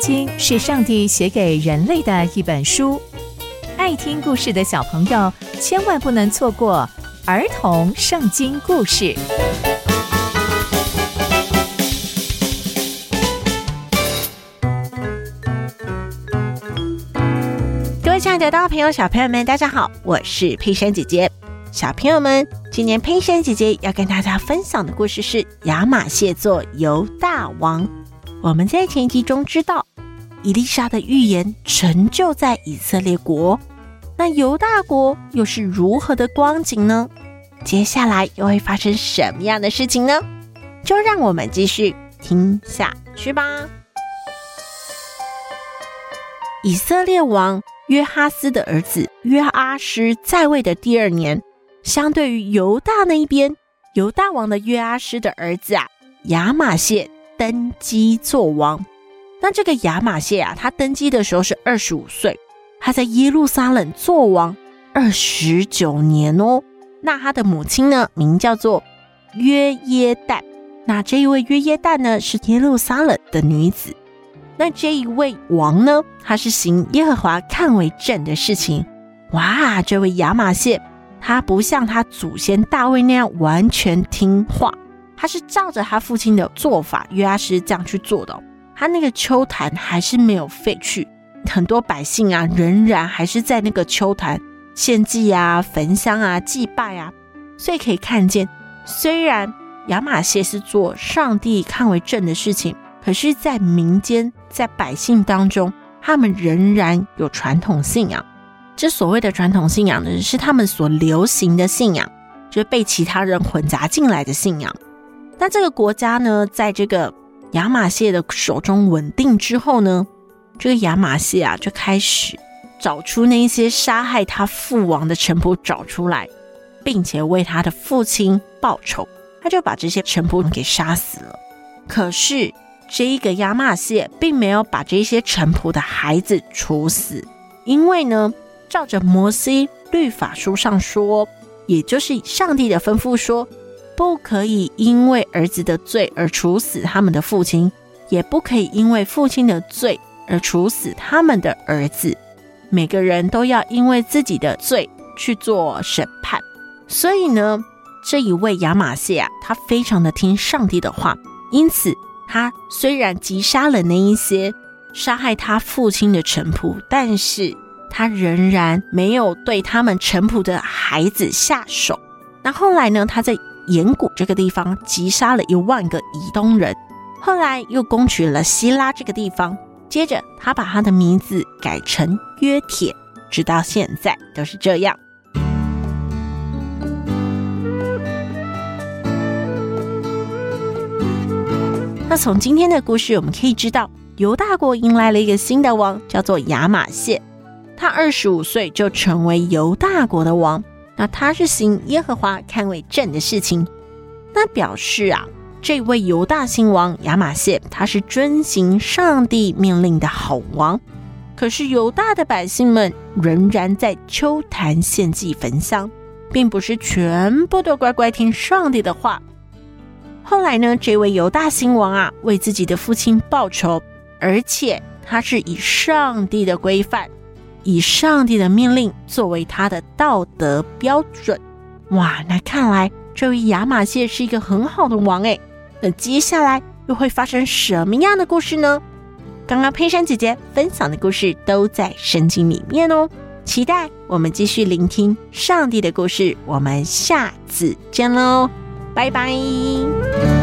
经是上帝写给人类的一本书，爱听故事的小朋友千万不能错过儿童圣经故事。各位亲爱的大朋友、小朋友们，大家好，我是佩珊姐姐。小朋友们，今年佩珊姐姐要跟大家分享的故事是亚玛谢做犹大王。我们在前集中知道，伊丽莎的预言成就在以色列国，那犹大国又是如何的光景呢？接下来又会发生什么样的事情呢？就让我们继续听下去吧。以色列王约哈斯的儿子约阿施在位的第二年，相对于犹大那一边，犹大王的约阿施的儿子啊，亚玛谢。登基做王，那这个亚玛谢啊，他登基的时候是二十五岁，他在耶路撒冷做王二十九年哦。那他的母亲呢，名叫做约耶旦。那这一位约耶旦呢，是耶路撒冷的女子。那这一位王呢，他是行耶和华看为正的事情。哇，这位亚玛谢，他不像他祖先大卫那样完全听话。他是照着他父亲的做法，约阿施这样去做的。他那个秋坛还是没有废去，很多百姓啊，仍然还是在那个秋坛献祭啊、焚香啊、祭拜啊。所以可以看见，虽然亚玛谢是做上帝看为正的事情，可是，在民间、在百姓当中，他们仍然有传统信仰。这所谓的传统信仰呢，是他们所流行的信仰，就是被其他人混杂进来的信仰。那这个国家呢，在这个亚玛谢的手中稳定之后呢，这个亚玛谢啊，就开始找出那些杀害他父王的臣仆找出来，并且为他的父亲报仇。他就把这些臣仆给杀死了。可是这一个亚玛谢并没有把这些臣仆的孩子处死，因为呢，照着摩西律法书上说，也就是上帝的吩咐说。不可以因为儿子的罪而处死他们的父亲，也不可以因为父亲的罪而处死他们的儿子。每个人都要因为自己的罪去做审判。所以呢，这一位亚玛谢啊，他非常的听上帝的话，因此他虽然击杀了那一些杀害他父亲的臣仆，但是他仍然没有对他们臣仆的孩子下手。那后来呢，他在盐谷这个地方击杀了一万个以东人，后来又攻取了希拉这个地方，接着他把他的名字改成约铁，直到现在都是这样。那从今天的故事我们可以知道，犹大国迎来了一个新的王，叫做亚玛谢，他二十五岁就成为犹大国的王。那他是行耶和华看为正的事情，那表示啊，这位犹大新王亚玛谢，他是遵行上帝命令的好王。可是犹大的百姓们仍然在秋坛献祭焚香，并不是全部都乖乖听上帝的话。后来呢，这位犹大新王啊，为自己的父亲报仇，而且他是以上帝的规范。以上帝的命令作为他的道德标准，哇！那看来这位亚马谢是一个很好的王诶。那接下来又会发生什么样的故事呢？刚刚佩珊姐姐分享的故事都在圣经里面哦。期待我们继续聆听上帝的故事。我们下次见喽，拜拜。